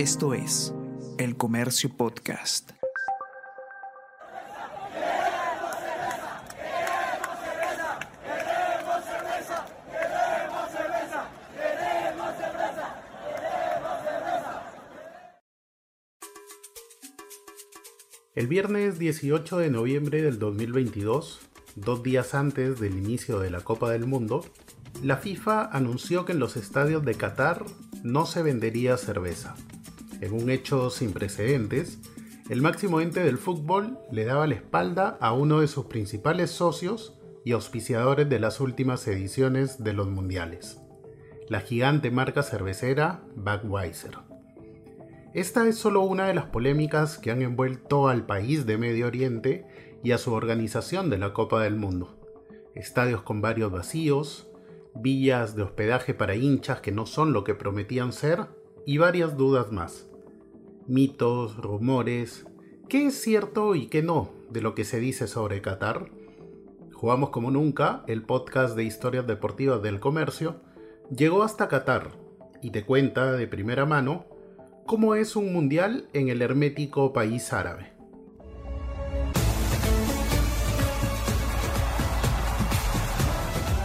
Esto es El Comercio Podcast. El viernes 18 de noviembre del 2022, dos días antes del inicio de la Copa del Mundo, la FIFA anunció que en los estadios de Qatar no se vendería cerveza. En un hecho sin precedentes, el máximo ente del fútbol le daba la espalda a uno de sus principales socios y auspiciadores de las últimas ediciones de los mundiales, la gigante marca cervecera Budweiser. Esta es solo una de las polémicas que han envuelto al país de Medio Oriente y a su organización de la Copa del Mundo. Estadios con varios vacíos, villas de hospedaje para hinchas que no son lo que prometían ser y varias dudas más. Mitos, rumores, qué es cierto y qué no de lo que se dice sobre Qatar. Jugamos como nunca, el podcast de historias deportivas del comercio, llegó hasta Qatar y te cuenta de primera mano cómo es un mundial en el hermético país árabe.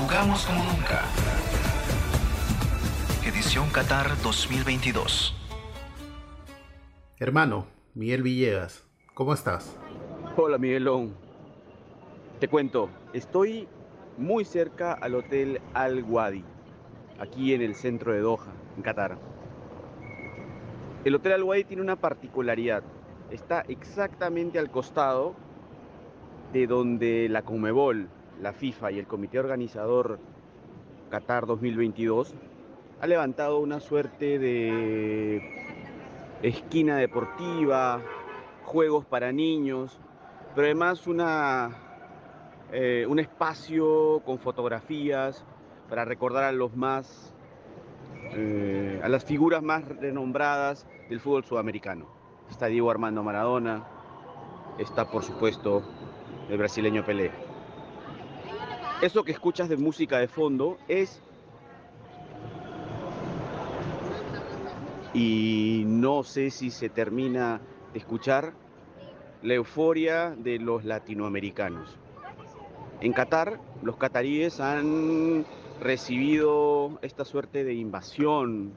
Jugamos como nunca. Edición Qatar 2022. Hermano, Miguel Villegas, ¿cómo estás? Hola Miguelón. Te cuento, estoy muy cerca al Hotel Al Wadi, aquí en el centro de Doha, en Qatar. El Hotel Al Wadi tiene una particularidad. Está exactamente al costado de donde la Comebol, la FIFA y el comité organizador Qatar 2022 ha levantado una suerte de esquina deportiva, juegos para niños, pero además una, eh, un espacio con fotografías para recordar a los más, eh, a las figuras más renombradas del fútbol sudamericano. Está Diego Armando Maradona, está por supuesto el brasileño Pelé. Eso que escuchas de música de fondo es y no sé si se termina de escuchar la euforia de los latinoamericanos. En Qatar, los cataríes han recibido esta suerte de invasión,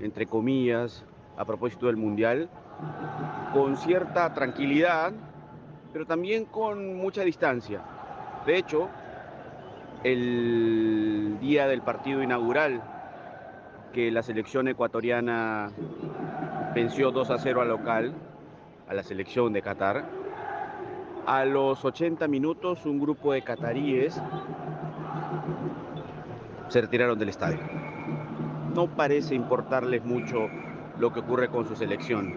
entre comillas, a propósito del Mundial, con cierta tranquilidad, pero también con mucha distancia. De hecho, el día del partido inaugural, que la selección ecuatoriana venció 2 a 0 al local, a la selección de Qatar. A los 80 minutos un grupo de cataríes se retiraron del estadio. No parece importarles mucho lo que ocurre con su selección,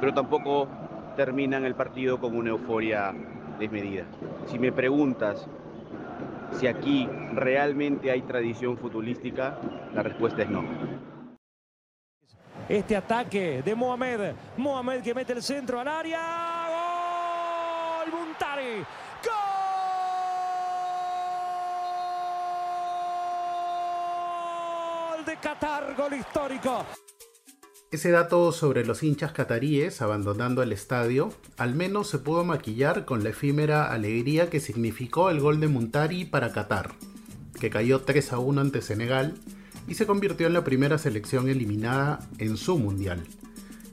pero tampoco terminan el partido con una euforia desmedida. Si me preguntas si aquí realmente hay tradición futbolística, la respuesta es no. Este ataque de Mohamed, Mohamed que mete el centro al área, gol, Muntari, gol de Qatar, gol histórico. Ese dato sobre los hinchas cataríes abandonando el estadio al menos se pudo maquillar con la efímera alegría que significó el gol de Muntari para Qatar, que cayó 3 a 1 ante Senegal y se convirtió en la primera selección eliminada en su mundial.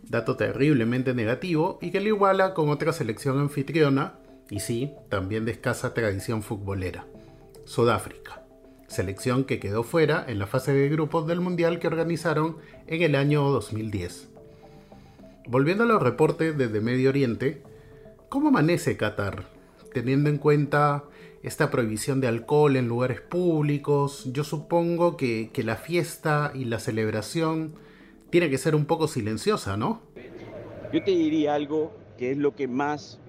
Dato terriblemente negativo y que lo iguala con otra selección anfitriona, y sí, también de escasa tradición futbolera, Sudáfrica selección que quedó fuera en la fase de grupos del Mundial que organizaron en el año 2010. Volviendo a los reportes desde Medio Oriente, ¿cómo amanece Qatar? Teniendo en cuenta esta prohibición de alcohol en lugares públicos, yo supongo que, la fiesta y la celebración tiene que ser un poco silenciosa, ¿no? Yo te diría algo que es lo que más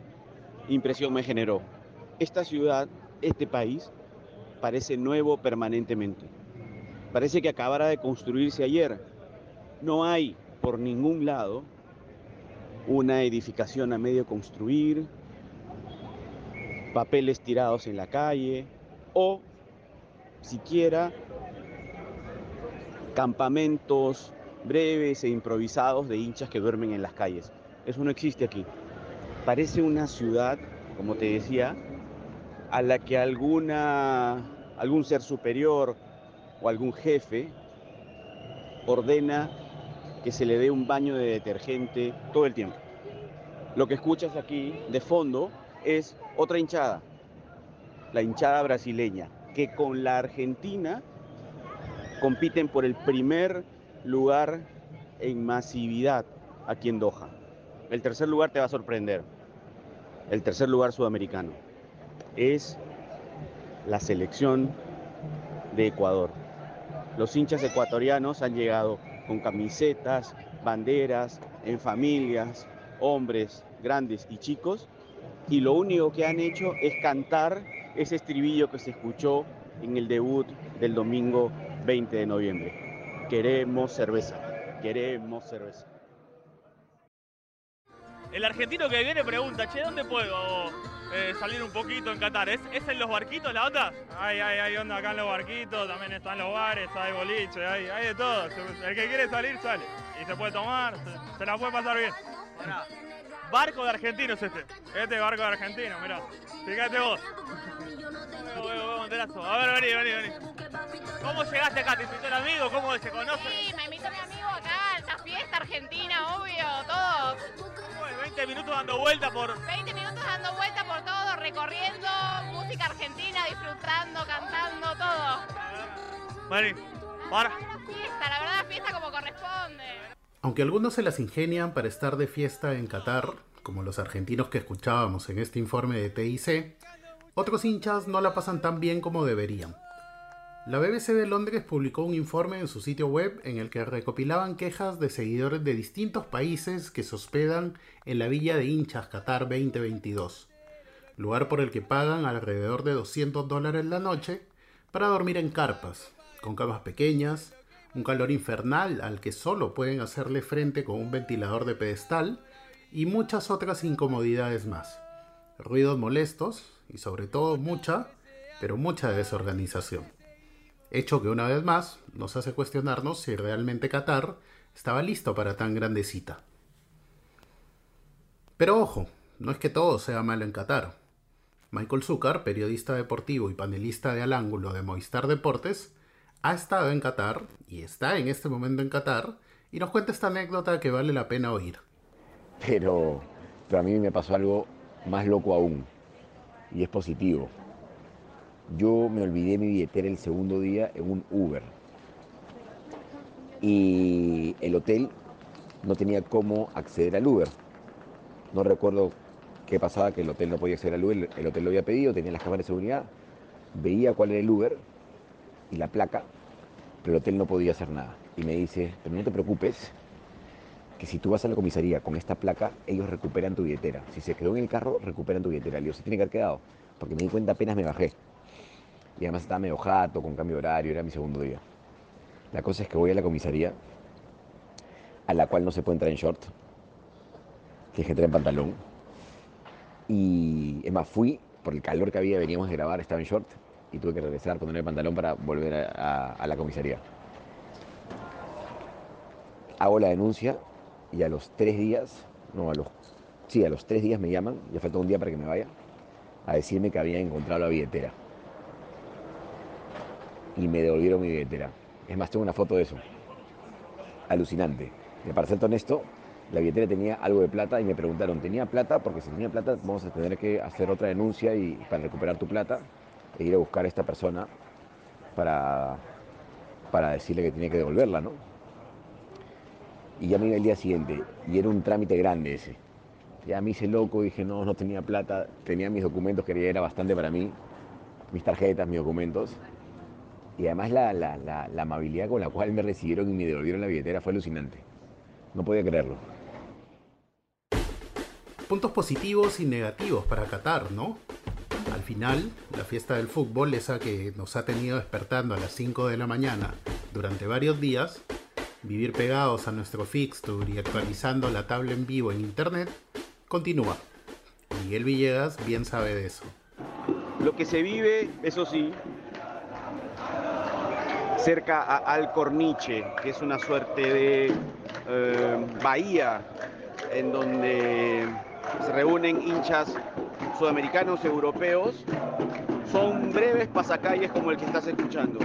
impresión me generó. Esta ciudad, este país, parece nuevo permanentemente. Parece que acabara de construirse ayer. No hay por ningún lado una edificación a medio construir, papeles tirados en la calle o siquiera campamentos breves e improvisados de hinchas que duermen en las calles. Eso no existe aquí. Parece una ciudad, como te decía, a la que alguna, algún ser superior o algún jefe ordena que se le dé un baño de detergente todo el tiempo. Lo que escuchas aquí de fondo es otra hinchada, la hinchada brasileña, que con la Argentina compiten por el primer lugar en masividad aquí en Doha. El tercer lugar te va a sorprender. El tercer lugar sudamericano es la selección de Ecuador. Los hinchas ecuatorianos han llegado con camisetas, banderas, en familias, hombres grandes y chicos, y lo único que han hecho es cantar ese estribillo que se escuchó en el debut del domingo 20 de noviembre. Queremos cerveza, queremos cerveza. El argentino que viene pregunta, che, ¿dónde puedo eh, salir un poquito en Qatar? ¿Es, ¿Es, en los barquitos la onda? Hay, hay, hay onda acá en los barquitos, también están los bares, hay boliche, hay, hay de todo. El que quiere salir, sale. Y se puede tomar, se, se la puede pasar bien. Pará. Barco de argentinos este. Este barco de argentino, mirá. Fíjate vos. A ver, vení, vení, vení. ¿Cómo llegaste acá? ¿Te invitó el amigo? ¿Cómo se conoce? Sí, me invitó mi amigo acá argentina, obvio, todo. 20 minutos dando vuelta por... 20 minutos dando vuelta por todo, recorriendo música argentina, disfrutando, cantando, todo. Vení, para. Fiesta, la verdad, fiesta como corresponde. Aunque algunos se las ingenian para estar de fiesta en Qatar, como los argentinos que escuchábamos en este informe de TIC, otros hinchas no la pasan tan bien como deberían. La BBC de Londres publicó un informe en su sitio web en el que recopilaban quejas de seguidores de distintos países que se hospedan en la villa de hinchas Qatar 2022, lugar por el que pagan alrededor de 200 dólares la noche para dormir en carpas, con camas pequeñas, un calor infernal al que solo pueden hacerle frente con un ventilador de pedestal y muchas otras incomodidades más. Ruidos molestos y sobre todo mucha, pero mucha desorganización. Hecho que una vez más nos hace cuestionarnos si realmente Qatar estaba listo para tan grande cita. Pero ojo, no es que todo sea malo en Qatar. Michael Zucker, periodista deportivo y panelista de Al Ángulo de Movistar Deportes, ha estado en Qatar y está en este momento en Qatar y nos cuenta esta anécdota que vale la pena oír. Pero, pero a mí me pasó algo más loco aún y es positivo. Yo me olvidé mi billetera el segundo día en un Uber y el hotel no tenía cómo acceder al Uber. No recuerdo qué pasaba, que el hotel no podía acceder al Uber, el hotel lo había pedido, tenía las cámaras de seguridad, veía cuál era el Uber y la placa, pero el hotel no podía hacer nada. Y me dice, pero no te preocupes, que si tú vas a la comisaría con esta placa, ellos recuperan tu billetera. Si se quedó en el carro, recuperan tu billetera. Le digo, se tiene que haber quedado, porque me di cuenta apenas me bajé. Y además estaba medio jato, con cambio de horario, era mi segundo día. La cosa es que voy a la comisaría, a la cual no se puede entrar en short, tienes que entrar en pantalón. Y es más, fui, por el calor que había, veníamos de grabar, estaba en short, y tuve que regresar, poner el pantalón para volver a, la comisaría. Hago la denuncia y a los tres días, no, a los, sí, a los tres días me llaman, ya falta un día para que me vaya, a decirme que habían encontrado la billetera. Y me devolvieron mi billetera. Es más, tengo una foto de eso. Alucinante. Y para ser honesto, la billetera tenía algo de plata y me preguntaron, ¿tenía plata? Porque si tenía plata vamos a tener que hacer otra denuncia y para recuperar tu plata e ir a buscar a esta persona para, para decirle que tiene que devolverla, ¿no? Y ya me iba el día siguiente y era un trámite grande ese. Ya me hice loco, dije, no, no tenía plata, tenía mis documentos que ya era bastante para mí, mis tarjetas, mis documentos. Y además la, la, la, la amabilidad con la cual me recibieron y me devolvieron la billetera fue alucinante. No podía creerlo. Puntos positivos y negativos para Qatar, ¿no? Al final, la fiesta del fútbol, esa que nos ha tenido despertando a las 5 de la mañana durante varios días, vivir pegados a nuestro fixture y actualizando la tabla en vivo en internet, continúa. Miguel Villegas bien sabe de eso. Lo que se vive, eso sí, cerca a Alcorniche, que es una suerte de eh, bahía en donde se reúnen hinchas sudamericanos, europeos. Son breves pasacalles como el que estás escuchando.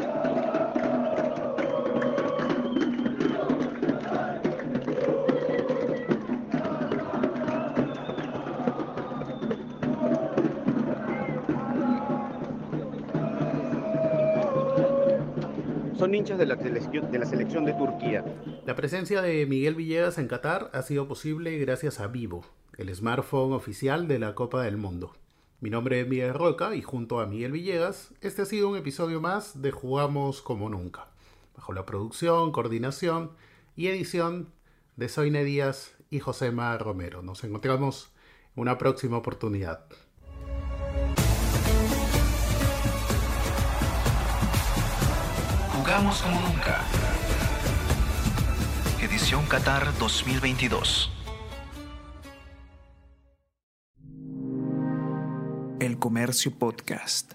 Hinchas de la, selección, de Turquía. La presencia de Miguel Villegas en Qatar ha sido posible gracias a Vivo, el smartphone oficial de la Copa del Mundo. Mi nombre es Miguel Roca y junto a Miguel Villegas, este ha sido un episodio más de Jugamos como nunca, bajo la producción, coordinación y edición de Soine Díaz y Josema Romero. Nos encontramos en una próxima oportunidad. Jugamos como nunca. Edición Qatar 2022. El Comercio Podcast.